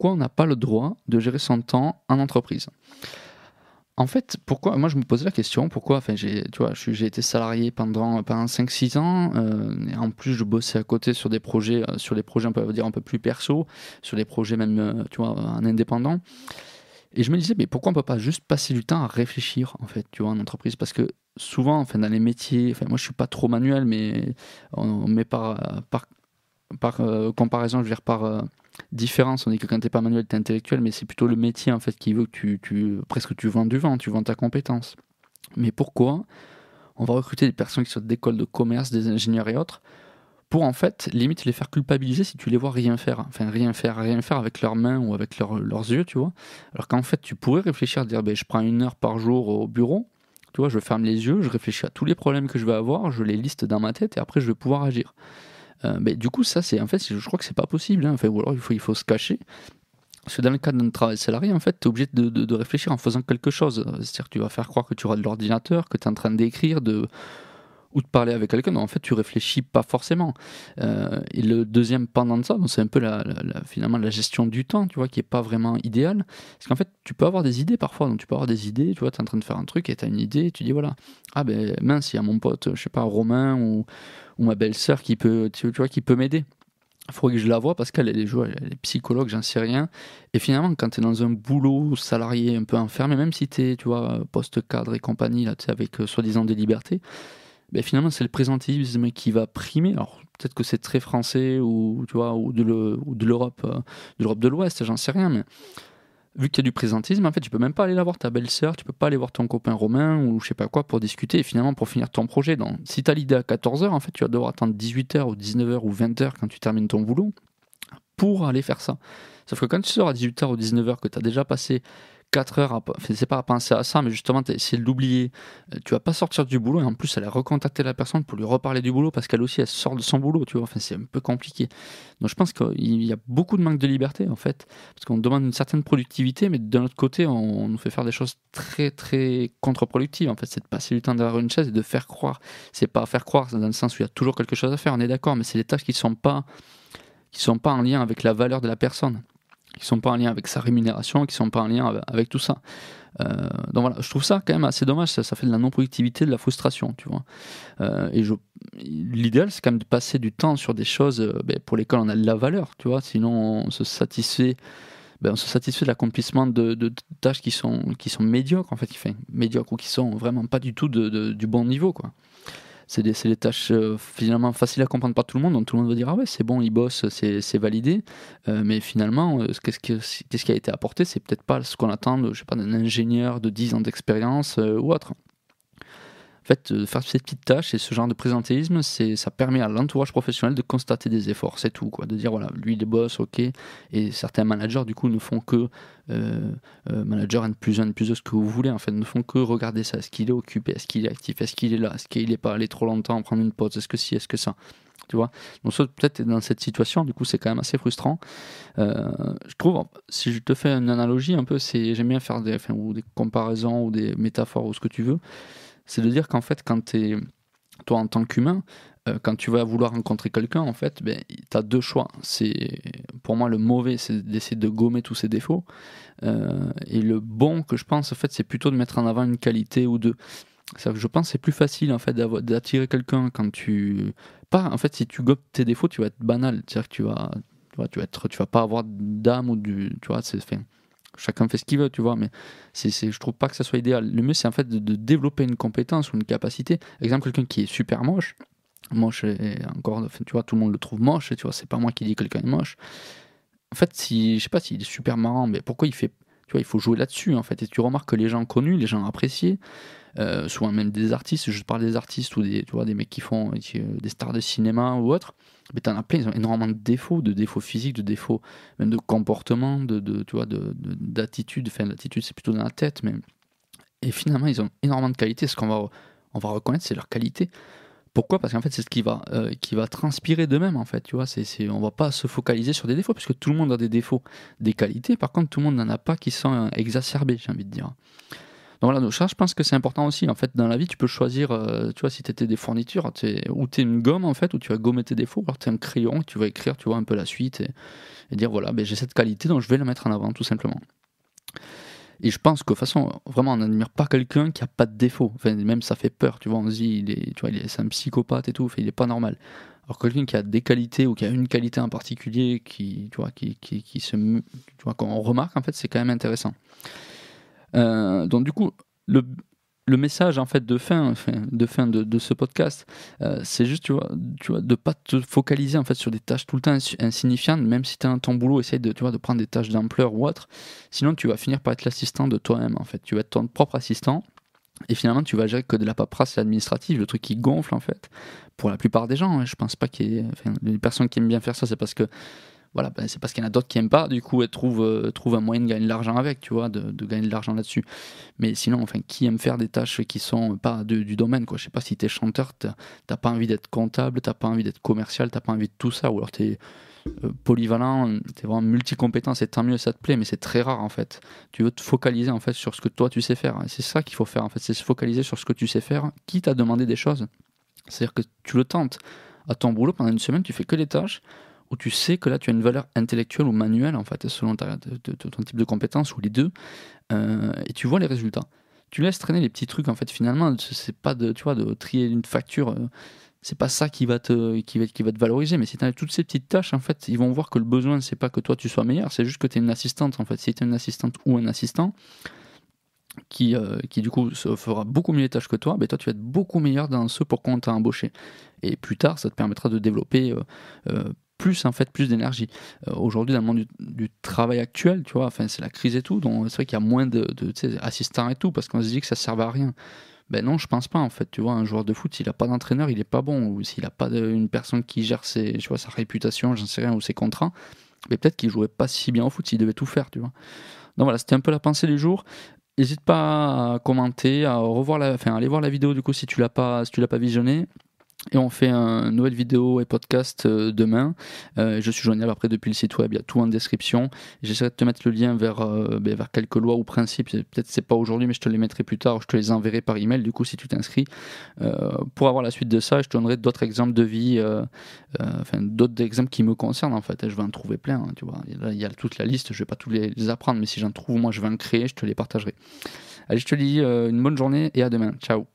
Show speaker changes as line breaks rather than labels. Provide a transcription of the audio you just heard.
pourquoi on n'a pas le droit de gérer son temps en entreprise? En fait, pourquoi Moi, je me posais la question pourquoi Enfin, j'ai, tu vois, j'ai été salarié pendant, pendant 5-6 ans. Euh, et en plus, je bossais à côté sur des projets, euh, sur des projets, on peut dire un peu plus perso, sur des projets même, euh, tu vois, en indépendant. Et je me disais, mais pourquoi on peut pas juste passer du temps à réfléchir, en fait, tu vois, en entreprise? Parce que souvent, enfin, dans les métiers, enfin, moi, je suis pas trop manuel, mais on, met par, par, par comparaison, je veux dire, par différence. On dit que quand t'es pas manuel, t'es intellectuel, mais c'est plutôt le métier en fait qui veut que tu, tu presque tu vends du vent, tu vends ta compétence. Mais pourquoi on va recruter des personnes qui sortent d'écoles de commerce, des ingénieurs et autres, pour en fait limite les faire culpabiliser si tu les vois rien faire, enfin rien faire, rien faire avec leurs mains ou avec leurs yeux, tu vois. Alors qu'en fait tu pourrais réfléchir, dire ben, je prends une heure par jour au bureau, tu vois, je ferme les yeux, je réfléchis à tous les problèmes que je vais avoir, je les liste dans ma tête et après je vais pouvoir agir. Euh, mais du coup, ça, c'est en fait, je crois que c'est pas possible. Hein. Enfin, ou alors il faut, il faut se cacher. Parce que dans le cadre d'un travail salarié, en fait, tu es obligé de, de, réfléchir en faisant quelque chose. C'est-à-dire que tu vas faire croire que tu auras de l'ordinateur, que tu es en train d'écrire, de, ou de parler avec quelqu'un. En fait, tu réfléchis pas forcément. Euh, et le deuxième pendant de ça, c'est un peu la, finalement la gestion du temps, tu vois, qui est pas vraiment idéale. Parce qu'en fait, tu peux avoir des idées parfois. Donc, tu peux avoir des idées, tu vois, tu es en train de faire un truc et tu as une idée, et tu dis voilà, ah ben mince, il y a mon pote, je sais pas, Romain ou, ou ma belle-sœur qui peut, tu vois, qui peut m'aider. Il faudrait que je la vois parce qu'elle est, est psychologue, j'en sais rien. Et finalement, quand tu es dans un boulot salarié un peu enfermé, même si tu es, tu vois, poste-cadre et compagnie, là, avec euh, soi-disant des libertés, ben finalement c'est le présentisme qui va primer. Alors peut-être que c'est très français ou tu vois ou de l'Europe, euh, de de l'Ouest, j'en sais rien, mais vu qu'il y a du présentisme, en fait, tu peux même pas aller la voir ta belle-sœur, tu peux pas aller voir ton copain romain ou je sais pas quoi pour discuter et finalement pour finir ton projet. Donc, si tu as l'idée à 14h, en fait, tu vas devoir attendre 18h ou 19h ou 20h quand tu termines ton boulot pour aller faire ça. Sauf que quand tu sors à 18h ou 19h, que tu as déjà passé 4 heures, c'est pas à penser à ça, mais justement, tu essayé de l'oublier. Euh, tu vas pas sortir du boulot et en plus, elle a recontacté la personne pour lui reparler du boulot parce qu'elle aussi, elle sort de son boulot, tu vois. Enfin, c'est un peu compliqué. Donc, je pense qu'il y a beaucoup de manque de liberté, en fait, parce qu'on demande une certaine productivité, mais d'un autre côté, on, nous fait faire des choses très, très contre-productives. En fait, c'est de passer du temps derrière une chaise et de faire croire. C'est pas faire croire dans le sens où il y a toujours quelque chose à faire, on est d'accord, mais c'est des tâches qui sont pas qui sont pas en lien avec la valeur de la personne qui sont pas en lien avec sa rémunération, qui sont pas en lien avec, tout ça. Euh, donc voilà, je trouve ça quand même assez dommage, ça, fait de la non-productivité, de la frustration, tu vois. Euh, et l'idéal, c'est quand même de passer du temps sur des choses euh, ben, pour lesquelles on a de la valeur, tu vois, sinon on se satisfait, ben, on se satisfait de l'accomplissement de, tâches qui sont, qui sont médiocres, en fait, qui, fait médiocres ou qui sont vraiment pas du tout du bon niveau, quoi c'est des, tâches euh, finalement faciles à comprendre par tout le monde, donc tout le monde va dire ah ouais c'est bon, il bosse, c'est validé, euh, mais finalement euh, qu'est-ce, qui a été apporté, c'est peut-être pas ce qu'on attend de, je pas, d'un ingénieur de 10 ans d'expérience ou autre. En fait, euh, faire ces petites tâches et ce genre de présentéisme, ça permet à l'entourage professionnel de constater des efforts, c'est tout, quoi. De dire, voilà, lui, il est boss, ok. Et certains managers, du coup, ne font que, euh, euh manager N plus 1, plus ce que vous voulez, en fait, ne font que regarder ça. Est-ce qu'il est occupé? Est-ce qu'il est actif? Est-ce qu'il est là? Est-ce qu'il n'est pas allé trop longtemps prendre une pause? Est-ce que si Est-ce que ça? Tu vois? Donc peut-être dans cette situation du coup c'est quand même assez frustrant. Je trouve si je te fais une analogie un peu c'est j'aime bien faire des enfin, des comparaisons ou des métaphores ou ce que tu veux c'est de dire qu'en fait, quand tu es, toi en tant qu'humain, euh, quand tu vas vouloir rencontrer quelqu'un, en fait, ben, tu as deux choix. C'est Pour moi, le mauvais, c'est d'essayer de gommer tous ses défauts. Euh, et le bon, que je pense, en fait, c'est plutôt de mettre en avant une qualité ou deux. Que je pense que c'est plus facile en fait d'attirer quelqu'un quand tu pas en fait si tu gommes tes défauts tu vas être banal c'est-à-dire que tu vas tu vas, tu vas pas avoir d'âme ou du tu vois c'est chacun fait ce qu'il veut, tu vois, mais c'est, je trouve pas que ça soit idéal. Le mieux, c'est en fait de, développer une compétence ou une capacité. Exemple, quelqu'un qui est super moche, moche et encore, tu vois, tout le monde le trouve moche, tu vois, c'est pas moi qui dis que quelqu'un est moche. En fait, si, je sais pas s'il est super marrant, mais pourquoi il fait, tu vois, il faut jouer là-dessus, en fait, et tu remarques que les gens connus, les gens appréciés, euh, souvent même des artistes, je parle des artistes ou des, tu vois, des mecs qui font euh, des stars de cinéma ou autres, mais t'en as plein, ils ont énormément de défauts, de défauts physiques, de défauts même de comportement, de, de tu vois, d'attitude, enfin l'attitude c'est plutôt dans la tête, mais et finalement ils ont énormément de qualités, ce qu'on va, on va reconnaître c'est leur qualité. Pourquoi? Parce qu'en fait c'est ce qui va, euh, qui va transpirer d'eux-mêmes en fait, tu vois, c'est, c'est, on va pas se focaliser sur des défauts, puisque tout le monde a des défauts, des qualités, par contre tout le monde n'en a pas qui sont exacerbés, j'ai envie de dire. Donc voilà, donc ça, je pense que c'est important aussi. En fait, dans la vie, tu peux choisir, euh, tu vois, si tu étais des fournitures, es, ou tu es une gomme, en fait, où tu vas gommer tes défauts, alors tu es un crayon, tu vas écrire, tu vois, un peu la suite et, dire, voilà, ben, j'ai cette qualité, donc je vais la mettre en avant, tout simplement. Et je pense que de toute façon, vraiment, on n'admire pas quelqu'un qui a pas de défaut. Enfin, même ça fait peur, tu vois. On se dit, il est, tu vois, c'est un psychopathe et tout, il est pas normal. Alors quelqu'un qui a des qualités ou qui a une qualité en particulier, qui, tu vois, qui, qui se, tu vois, qu'on remarque, en fait, c'est quand même intéressant. Euh, donc du coup, le, le message en fait de fin, de fin de, ce podcast, euh, c'est juste tu vois, tu vois, de pas te focaliser en fait sur des tâches tout le temps insignifiantes, même si tu as ton boulot, essaye de, tu vois, de prendre des tâches d'ampleur ou autre. Sinon, tu vas finir par être l'assistant de toi-même en fait. Tu vas être ton propre assistant. Et finalement, tu vas gérer que de la paperasse administrative, le truc qui gonfle en fait. Pour la plupart des gens, hein. je pense pas qu'il y ait. Enfin, les personnes qui aiment bien faire ça, c'est parce que voilà, ben, c'est parce qu'il y en a d'autres qui aiment pas, du coup, elles trouvent, euh, un moyen de gagner de l'argent avec, tu vois, de, gagner de l'argent là-dessus. Mais sinon, enfin, qui aime faire des tâches qui sont pas du domaine, quoi. Je sais pas si tu es chanteur, t'as pas envie d'être comptable, t'as pas envie d'être commercial, t'as pas envie de tout ça, ou alors tu es euh, polyvalent, tu es vraiment multicompétent, c'est tant mieux, ça te plaît, mais c'est très rare en fait. Tu veux te focaliser en fait sur ce que toi tu sais faire. C'est ça qu'il faut faire en fait, c'est se focaliser sur ce que tu sais faire, quitte à demander des choses. C'est-à-dire que tu le tentes à ton boulot pendant une semaine, tu fais que les tâches où tu sais que là tu as une valeur intellectuelle ou manuelle en fait selon ton type de compétence ou les deux euh, et tu vois les résultats tu laisses traîner les petits trucs en fait finalement c'est pas de tu vois de trier une facture euh, c'est pas ça qui va te qui va, qui va te valoriser mais si tu as toutes ces petites tâches en fait ils vont voir que le besoin c'est pas que toi tu sois meilleur c'est juste que tu es une assistante en fait si tu es une assistante ou un assistant qui, euh, qui du coup fera beaucoup mieux les tâches que toi, ben toi tu vas être beaucoup meilleur dans ce pour quoi on t'a embauché. Et plus tard, ça te permettra de développer plus en fait plus d'énergie. Euh, aujourd'hui dans le monde du, travail actuel, tu vois, enfin c'est la crise et tout, donc c'est vrai qu'il y a moins de, assistants et tout parce qu'on se dit que ça sert à rien. Ben non, je pense pas en fait. Tu vois, un joueur de foot, s'il a pas d'entraîneur, il est pas bon. Ou s'il a pas une personne qui gère ses, tu vois, sa réputation, j'en sais rien, ou ses contrats, mais peut-être qu'il jouerait pas si bien au foot s'il devait tout faire, tu vois. Donc voilà, c'était un peu la pensée du jour. N'hésite pas à commenter, à revoir la, enfin, aller voir la vidéo du coup si tu l'as pas, si tu l'as pas visionné. Et on fait une nouvelle vidéo et podcast euh, demain. Euh, je suis joignable après depuis le site web, il y a tout en description. J'essaierai de te mettre le lien vers, euh, ben, vers quelques lois ou principes. Peut-être c'est pas aujourd'hui, mais je te les mettrai plus tard. Je te les enverrai par email. Du coup, si tu t'inscris, pour avoir la suite de ça, je te donnerai d'autres exemples de vie, enfin d'autres exemples qui me concernent en fait. Je vais en trouver plein. Hein, tu vois, il y a toute la liste. Je vais pas tous les, les apprendre, mais si j'en trouve, moi, je vais en créer. Je te les partagerai. Allez, je te dis une bonne journée et à demain. Ciao.